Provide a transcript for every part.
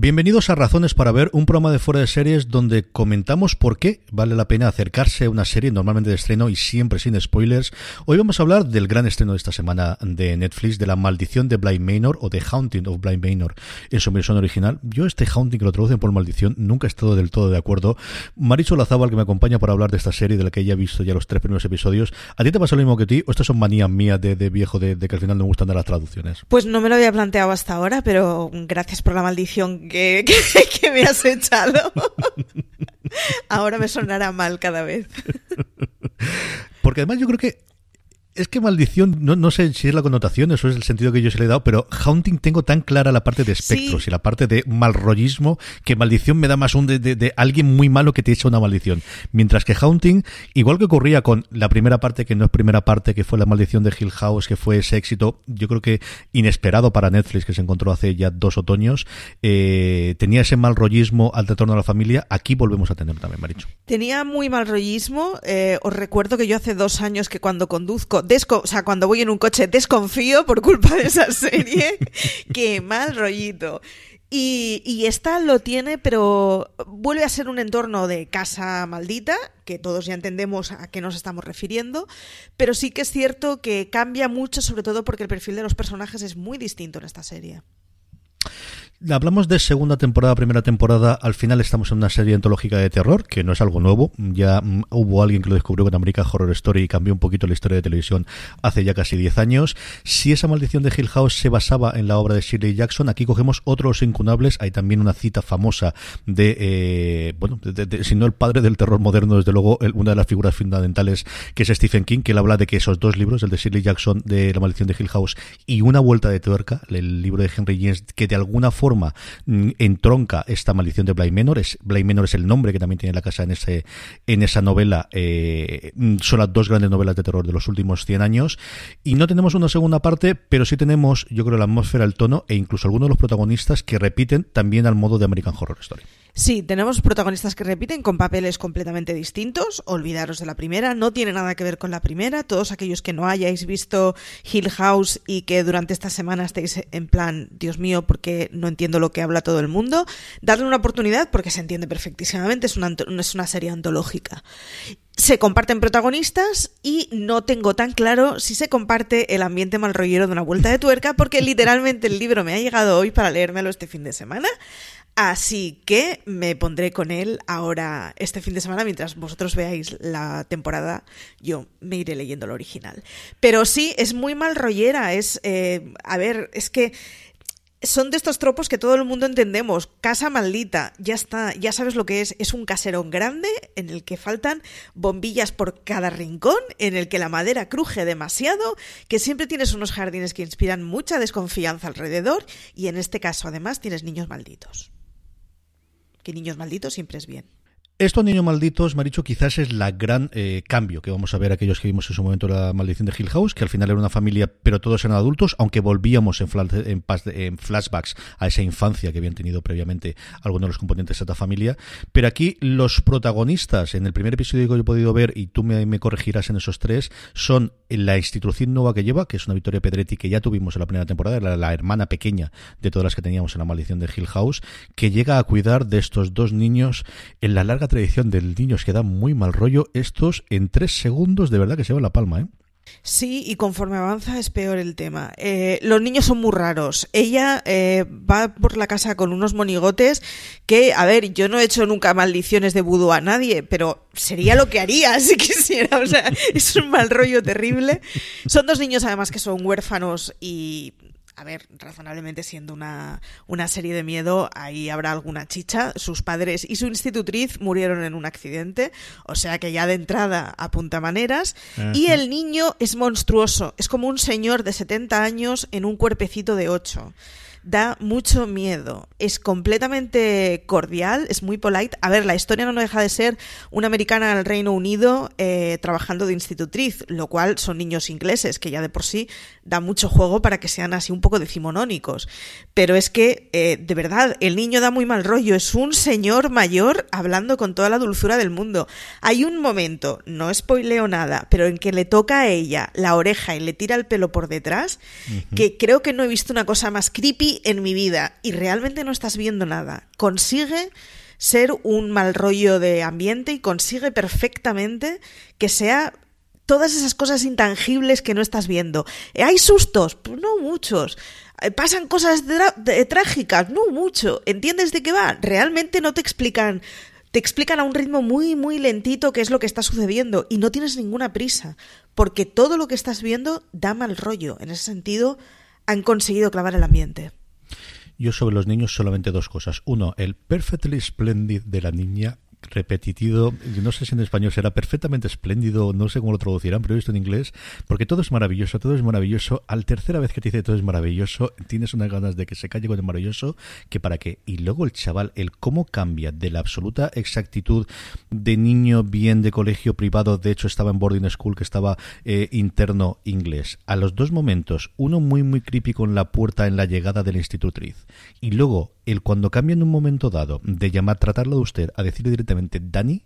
Bienvenidos a Razones para Ver, un programa de fuera de series donde comentamos por qué vale la pena acercarse a una serie normalmente de estreno y siempre sin spoilers. Hoy vamos a hablar del gran estreno de esta semana de Netflix, de La Maldición de Blind Manor o The Haunting of Blind Manor en su versión original. Yo este Haunting que lo traducen por maldición nunca he estado del todo de acuerdo. Maricho Lazábal que me acompaña para hablar de esta serie de la que ya he visto ya los tres primeros episodios. ¿A ti te pasa lo mismo que a ti o estas son manías mías de, de viejo de, de que al final no me gustan de las traducciones? Pues no me lo había planteado hasta ahora, pero gracias por la maldición que, que, me has echado. Ahora me sonará mal cada vez. Porque además yo creo que es que maldición, no, no sé si es la connotación, eso es el sentido que yo se le he dado, pero haunting tengo tan clara la parte de espectros Sí. y la parte de malrollismo que maldición me da más un de, de- de alguien muy malo que te echa una maldición. Mientras que haunting, igual que ocurría con la primera parte, que no es primera parte, que fue la maldición de Hill House, que fue ese éxito, yo creo que inesperado para Netflix, que se encontró hace ya dos otoños, eh, tenía ese malrollismo al retorno a la familia, aquí volvemos a tener también, Maricho. Tenía muy mal rollismo. eh, os recuerdo que yo hace dos años que cuando conduzco, desco- o sea, cuando voy en un coche desconfío por culpa de esa serie. Qué mal rollito. Y, y esta lo tiene, pero vuelve a ser un entorno de casa maldita, que todos ya entendemos a qué nos estamos refiriendo, pero sí que es cierto que cambia mucho, sobre todo porque el perfil de los personajes es muy distinto en esta serie. Hablamos de segunda temporada, primera temporada. Al final estamos en una serie antológica de terror, que no es algo nuevo. Ya mm, hubo alguien que lo descubrió con American Horror Story y cambió un poquito la historia de televisión hace ya casi 10 años. Si esa maldición de Hill House se basaba en la obra de Shirley Jackson, aquí cogemos otros incunables. Hay también una cita famosa de, eh, bueno, de- si no el padre del terror moderno, desde luego una de las figuras fundamentales que es Stephen King, que él habla de que esos dos libros, el de Shirley Jackson de La maldición de Hill House y Una vuelta de tuerca, el libro de Henry James, que de alguna forma mm, entronca esta maldición de Bly Manor. Es, Bly Manor es el nombre que también tiene la casa en ese en esa novela. eh, mm, son las dos grandes novelas de terror de los últimos 100 años. Y no tenemos una segunda parte, pero sí tenemos, yo creo, la atmósfera, el tono e incluso algunos de los protagonistas que repiten también al modo de American Horror Story. Sí, tenemos protagonistas que repiten con papeles completamente distintos. Olvidaros de la primera, no tiene nada que ver con la primera. Todos aquellos que no hayáis visto Hill House y que durante esta semana estéis en plan, Dios mío, porque no entiendo lo que habla todo el mundo, dadle una oportunidad porque se entiende perfectísimamente. Es una, es una serie antológica. Se comparten protagonistas y no tengo tan claro si se comparte el ambiente mal rollero de una vuelta de tuerca, porque literalmente el libro me ha llegado hoy para leérmelo este fin de semana. Así que me pondré con él ahora este fin de semana mientras vosotros veáis la temporada. Yo me iré leyendo el original. Pero sí, es muy mal rollera. Es, eh, a ver, es que son de estos tropos que todo el mundo entendemos. Casa maldita, ya está, ya sabes lo que es. Es un caserón grande en el que faltan bombillas por cada rincón, en el que la madera cruje demasiado, que siempre tienes unos jardines que inspiran mucha desconfianza alrededor y en este caso además tienes niños malditos. Que niños malditos siempre es bien. Estos niños malditos, Maricho, quizás es la gran eh, cambio que vamos a ver aquellos que vimos en su momento la maldición de Hill House, que al final era una familia, pero todos eran adultos, aunque volvíamos en, flashbacks a esa infancia que habían tenido previamente algunos de los componentes de esta familia. Pero aquí los protagonistas, en el primer episodio que yo he podido ver, y tú me, me corregirás en esos tres, son la institución nueva que lleva, que es una Victoria Pedretti que ya tuvimos en la primera temporada, la, la hermana pequeña de todas las que teníamos en la maldición de Hill House, que llega a cuidar de estos dos niños en la larga tradición de niños que dan muy mal rollo, estos en tres segundos de verdad que se llevan la palma, ¿eh? Sí, y conforme avanza es peor el tema. Eh, los niños son muy raros. Ella eh, va por la casa con unos monigotes que, a ver, yo no he hecho nunca maldiciones de vudú a nadie, pero sería lo que haría si quisiera. O sea, es un mal rollo terrible. Son dos niños además que son huérfanos y a ver, razonablemente siendo una, una, serie de miedo, ahí habrá alguna chicha. Sus padres y su institutriz murieron en un accidente, o sea que ya de entrada apunta maneras. Y el niño es monstruoso, es como un señor de 70 años en un cuerpecito de 8 da mucho miedo. Es completamente cordial, es muy polite. A ver, la historia no deja de ser una americana al Reino Unido eh, trabajando de institutriz, lo cual son niños ingleses, que ya de por sí da mucho juego para que sean así un poco decimonónicos. Pero es que, eh, de verdad, el niño da muy mal rollo. Es un señor mayor hablando con toda la dulzura del mundo. Hay un momento, no spoileo nada, pero en que le toca a ella la oreja y le tira el pelo por detrás, que creo que no he visto una cosa más creepy en mi vida y realmente no estás viendo nada. Consigue ser un mal rollo de ambiente y consigue perfectamente que sea todas esas cosas intangibles que no estás viendo. ¿Hay sustos? Pues no muchos. Eh, ¿Pasan cosas trágicas? No mucho. ¿Entiendes de qué va? Realmente no te explican. Te explican a un ritmo muy, muy lentito qué es lo que está sucediendo y no tienes ninguna prisa, porque todo lo que estás viendo da mal rollo. En ese sentido, han conseguido clavar el ambiente. Yo sobre los niños solamente dos cosas. Uno, el perfectly splendid de la niña repetitivo, no sé si en español será perfectamente espléndido, no sé cómo lo traducirán, pero he visto en inglés, porque todo es maravilloso, todo es maravilloso. Al tercera vez que te dice todo es maravilloso, tienes unas ganas de que se calle con el maravilloso, que para qué. Y luego el chaval, el cómo cambia de la absoluta exactitud de niño bien de colegio privado, de hecho estaba en boarding school, que estaba eh, interno inglés, a los dos momentos, uno muy muy creepy con la puerta en la llegada de la institutriz, y luego el cuando cambia en un momento dado de llamar, tratarlo de usted a decirle directamente Dani,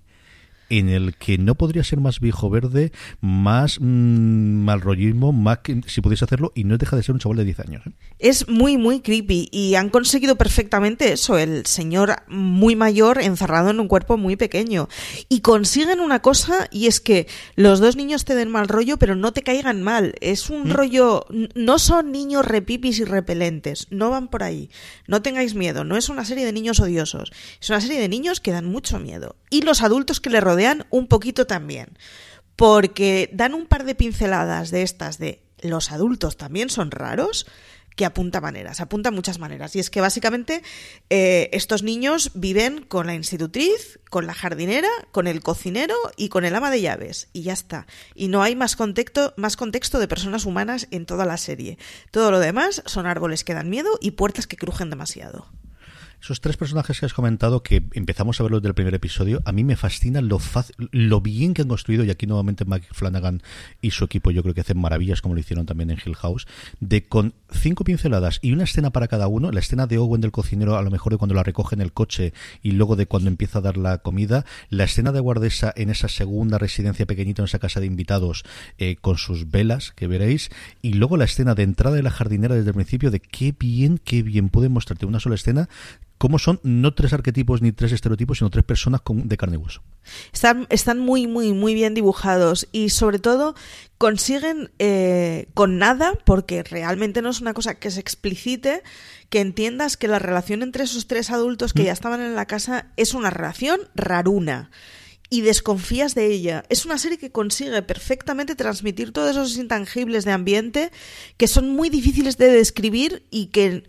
en el que no podría ser más viejo verde, más mmm, mal rollismo, más que si pudiese hacerlo, y no deja de ser un chaval de 10 años. ¿eh? Es muy, muy creepy y han conseguido perfectamente eso, el señor muy mayor encerrado en un cuerpo muy pequeño. Y consiguen una cosa y es que los dos niños te den mal rollo, pero no te caigan mal. Es un ¿Mm? rollo, no son niños repipis y repelentes, no van por ahí. No tengáis miedo, no es una serie de niños odiosos, es una serie de niños que dan mucho miedo. Y los adultos que le un poquito también, porque dan un par de pinceladas de estas de los adultos también son raros, que apunta maneras, apunta muchas maneras. Y es que básicamente eh, estos niños viven con la institutriz, con la jardinera, con el cocinero y con el ama de llaves. Y ya está. Y no hay más contexto, más contexto de personas humanas en toda la serie. Todo lo demás son árboles que dan miedo y puertas que crujen demasiado. Esos tres personajes que has comentado, que empezamos a verlos del primer episodio, a mí me fascina lo, lo bien que han construido, y aquí nuevamente Mike Flanagan y su equipo yo creo que hacen maravillas, como lo hicieron también en Hill House, de con cinco pinceladas y una escena para cada uno, la escena de Owen del cocinero, a lo mejor de cuando la recoge en el coche y luego de cuando empieza a dar la comida, la escena de guardesa en esa segunda residencia pequeñita, en esa casa de invitados, eh, con sus velas, que veréis, y luego la escena de entrada de la jardinera desde el principio, de qué bien, qué bien puede mostrarte una sola escena cómo son no tres arquetipos ni tres estereotipos, sino tres personas de carne y hueso. Están, están muy, muy, muy bien dibujados y sobre todo consiguen eh, con nada, porque realmente no es una cosa que se explicite, que entiendas que la relación entre esos tres adultos que mm. ya estaban en la casa es una relación raruna y desconfías de ella. Es una serie que consigue perfectamente transmitir todos esos intangibles de ambiente que son muy difíciles de describir y que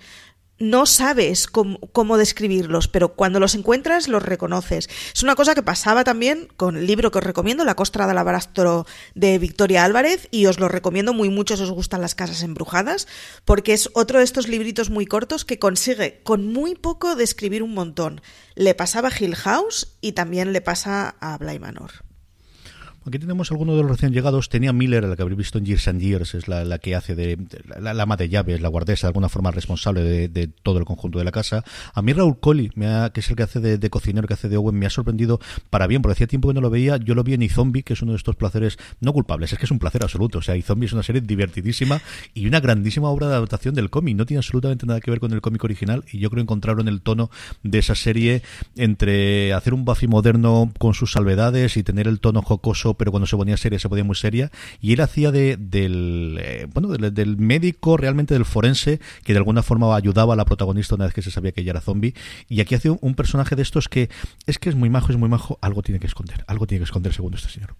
no sabes cómo, describirlos, pero cuando los encuentras los reconoces. Es una cosa que pasaba también con el libro que os recomiendo, La Costra del Abarastro de Victoria Álvarez, y os lo recomiendo muy mucho si os gustan las casas embrujadas, porque es otro de estos libritos muy cortos que consigue con muy poco describir un montón. Le pasaba a Hill House y también le pasa a Bly Manor. Aquí tenemos algunos de los recién llegados. Tenía Miller, la que habréis visto en Years and Years, es la, que hace de, la, la, ama de llaves, la guardesa, de alguna forma responsable de, todo el conjunto de la casa. A mí Raúl Colli, que es el que hace de, cocinero, que hace de Owen, me ha sorprendido para bien, porque hacía tiempo que no lo veía. Yo lo vi en iZombie, que es uno de estos placeres no culpables, es que es un placer absoluto. O sea, iZombie es una serie divertidísima y una grandísima obra de adaptación del cómic. No tiene absolutamente nada que ver con el cómic original y yo creo encontraron el tono de esa serie entre hacer un Buffy moderno con sus salvedades y tener el tono jocoso, pero cuando se ponía seria se ponía muy seria. Y él hacía de, del, eh, bueno, del, médico, realmente del forense, que de alguna forma ayudaba a la protagonista una vez que se sabía que ella era zombie. Y aquí hace un, personaje de estos que es que es muy majo, es muy majo, algo tiene que esconder, algo tiene que esconder según este señor.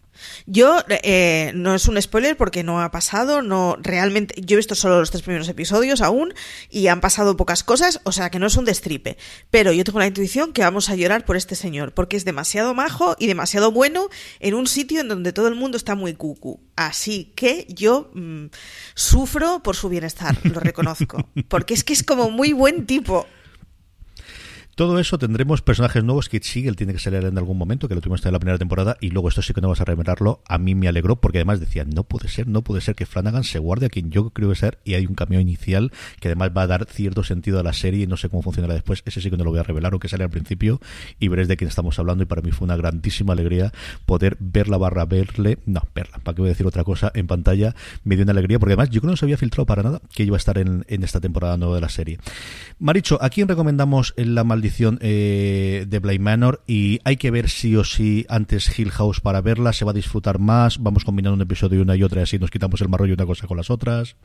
Yo, eh, no es un spoiler porque no ha pasado, no realmente, yo he visto solo los tres primeros episodios aún y han pasado pocas cosas, o sea que no es un destripe. Pero yo tengo la intuición que vamos a llorar por este señor, porque es demasiado majo y demasiado bueno en un sitio donde todo el mundo está muy cucu. Así que yo mm, sufro por su bienestar, lo reconozco. Porque es que es como muy buen tipo. Todo eso tendremos personajes nuevos. Kit Siegel tiene que salir en algún momento, que lo tuvimos en la primera temporada, y luego esto sí que no vas a revelarlo. A mí me alegró porque además decía, no puede ser, no puede ser que Flanagan se guarde a quien yo creo que ser, y hay un cambio inicial que además va a dar cierto sentido a la serie y no sé cómo funcionará después. Ese sí que no lo voy a revelar, aunque sale al principio, y veréis de quién estamos hablando, y para mí fue una grandísima alegría poder ver la barra, verle, no, verla, para qué voy a decir otra cosa, en pantalla, me dio una alegría, porque además yo creo que no se había filtrado para nada que iba a estar en, esta temporada nueva de la serie. Maricho, ¿a quién recomendamos la maldición? Eh, de, Blade Manor y hay que ver sí o sí antes Hill House para verla, se va a disfrutar más, vamos combinando un episodio una y otra y así nos quitamos el marrollo una cosa con las otras.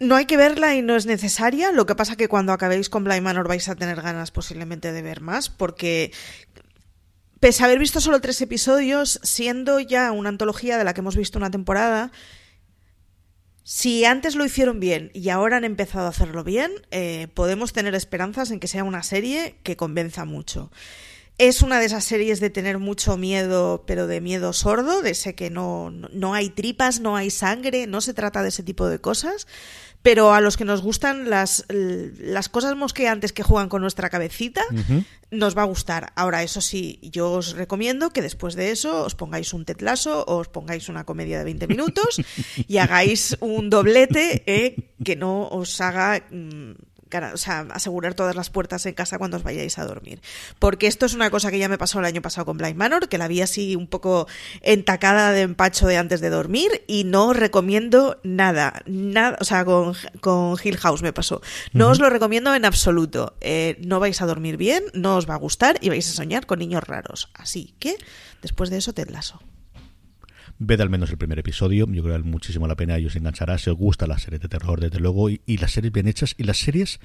No hay que verla y no es necesaria. Lo que pasa que cuando acabéis con Blind Manor vais a tener ganas posiblemente de ver más, porque pese a haber visto solo tres episodios, siendo ya una antología de la que hemos visto una temporada, si antes lo hicieron bien y ahora han empezado a hacerlo bien, eh, podemos tener esperanzas en que sea una serie que convenza mucho. Es una de esas series de tener mucho miedo, pero de miedo sordo, de ese que no, no hay tripas, no hay sangre, no se trata de ese tipo de cosas, pero a los que nos gustan las, las cosas mosqueantes que juegan con nuestra cabecita, nos va a gustar. Ahora, eso sí, yo os recomiendo que después de eso os pongáis un tetlazo o os pongáis una comedia de 20 minutos y hagáis un doblete eh, que no os haga... Mm, o sea, asegurar todas las puertas en casa cuando os vayáis a dormir. Porque esto es una cosa que ya me pasó el año pasado con Blind Manor, que la vi así un poco entacada de empacho de antes de dormir y no recomiendo nada, nada, o sea, con, con Hill House me pasó. No os lo recomiendo en absoluto. Eh, no vais a dormir bien, no os va a gustar y vais a soñar con niños raros. Así que, después de eso, te lazo. Ved al menos el primer episodio, yo creo que vale muchísimo la pena y os enganchará si os gusta la serie de terror, desde luego, y, las series bien hechas y las series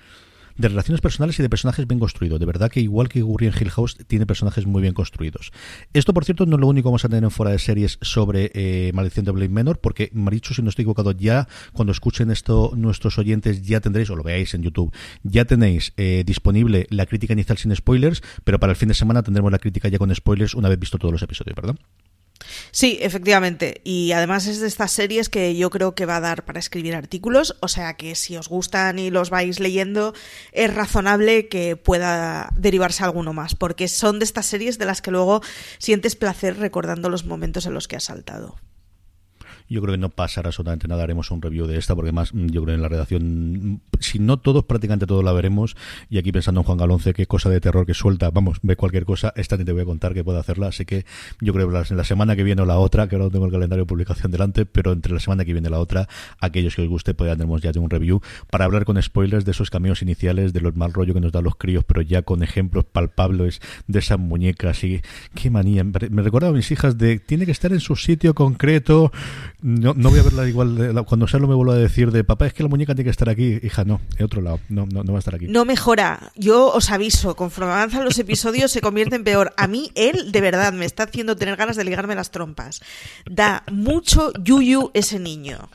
de relaciones personales y de personajes bien construidos. De verdad que igual que ocurría en Hill House, tiene personajes muy bien construidos. Esto, por cierto, no es lo único que vamos a tener en fuera de series sobre eh, Maldición de Blade Menor, porque Marichu, si no estoy equivocado, ya cuando escuchen esto nuestros oyentes ya tendréis, o lo veáis en YouTube, ya tenéis eh, disponible la crítica inicial sin spoilers, pero para el fin de semana tendremos la crítica ya con spoilers una vez visto todos los episodios, ¿verdad? Sí, efectivamente. Y además es de estas series que yo creo que va a dar para escribir artículos. O sea que si os gustan y los vais leyendo, es razonable que pueda derivarse alguno más. Porque son de estas series de las que luego sientes placer recordando los momentos en los que has saltado. Yo creo que no pasará absolutamente nada. Haremos un review de esta, porque más mm, yo creo en la redacción, mm, si no todos, prácticamente todos la veremos. Y aquí pensando en Juan Galonce, qué cosa de terror que suelta. Vamos, ve cualquier cosa. Esta te voy a contar que puede hacerla. Así que yo creo que en la semana que viene o la otra, que ahora no tengo el calendario de publicación delante, pero entre la semana que viene y la otra, aquellos que os guste, pues ya tenemos ya un review para hablar con spoilers de esos caminos iniciales, de los mal rollo que nos dan los críos, pero ya con ejemplos palpables de esas muñecas. Y qué manía. Me recuerda a mis hijas de tiene que estar en su sitio concreto no, no voy a verla igual. cuando sea lo me vuelvo a decir de papá, es que la muñeca tiene que estar aquí. Hija, no, en otro lado. No, no, no va a estar aquí. No mejora. Yo os aviso, conforme avanzan los episodios se convierte en peor. A mí, él, de verdad, me está haciendo tener ganas de ligarme las trompas. Da mucho yuyu ese niño.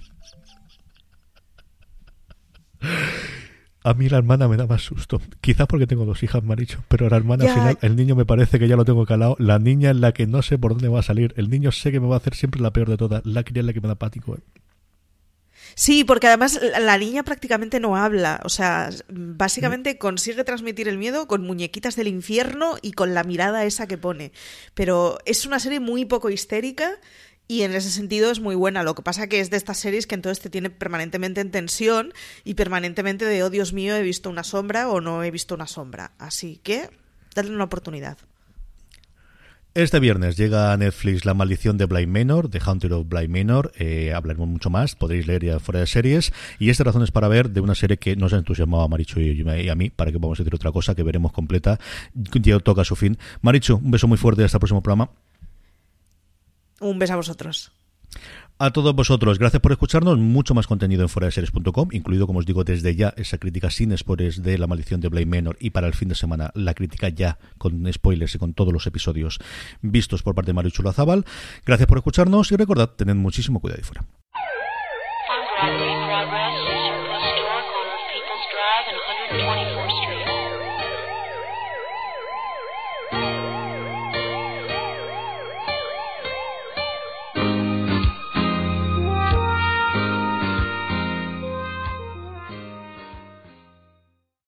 A mí la hermana me da más susto. Quizás porque tengo dos hijas, me Pero la hermana al final, el niño me parece que ya lo tengo calado. La niña es la que no sé por dónde va a salir. El niño sé que me va a hacer siempre la peor de todas. La cría es la que me da pático. ¿eh? Sí, porque además la niña prácticamente no habla. O sea, básicamente consigue transmitir el miedo con muñequitas del infierno y con la mirada esa que pone. Pero es una serie muy poco histérica y en ese sentido es muy buena. Lo que pasa que es de estas series que entonces te tiene permanentemente en tensión y permanentemente de, oh Dios mío, he visto una sombra o no he visto una sombra. Así que, darle una oportunidad. Este viernes llega a Netflix La maldición de Blind Manor, The Hunter of Blind Manor. Eh, hablaremos mucho más, podréis leer ya fuera de series. Y esta razón es para ver de una serie que nos ha entusiasmado a Marichu y a mí, para que a decir otra cosa que veremos completa. Ya toca su fin. Marichu, un beso muy fuerte hasta el próximo programa. Un beso a vosotros. A todos vosotros, gracias por escucharnos. Mucho más contenido en foradeseries.com, incluido, como os digo, desde ya esa crítica sin spoilers de La maldición de Blame Menor y para el fin de semana la crítica ya con spoilers y con todos los episodios vistos por parte de Mario Chulazábal. Gracias por escucharnos y recordad, tened muchísimo cuidado y fuera.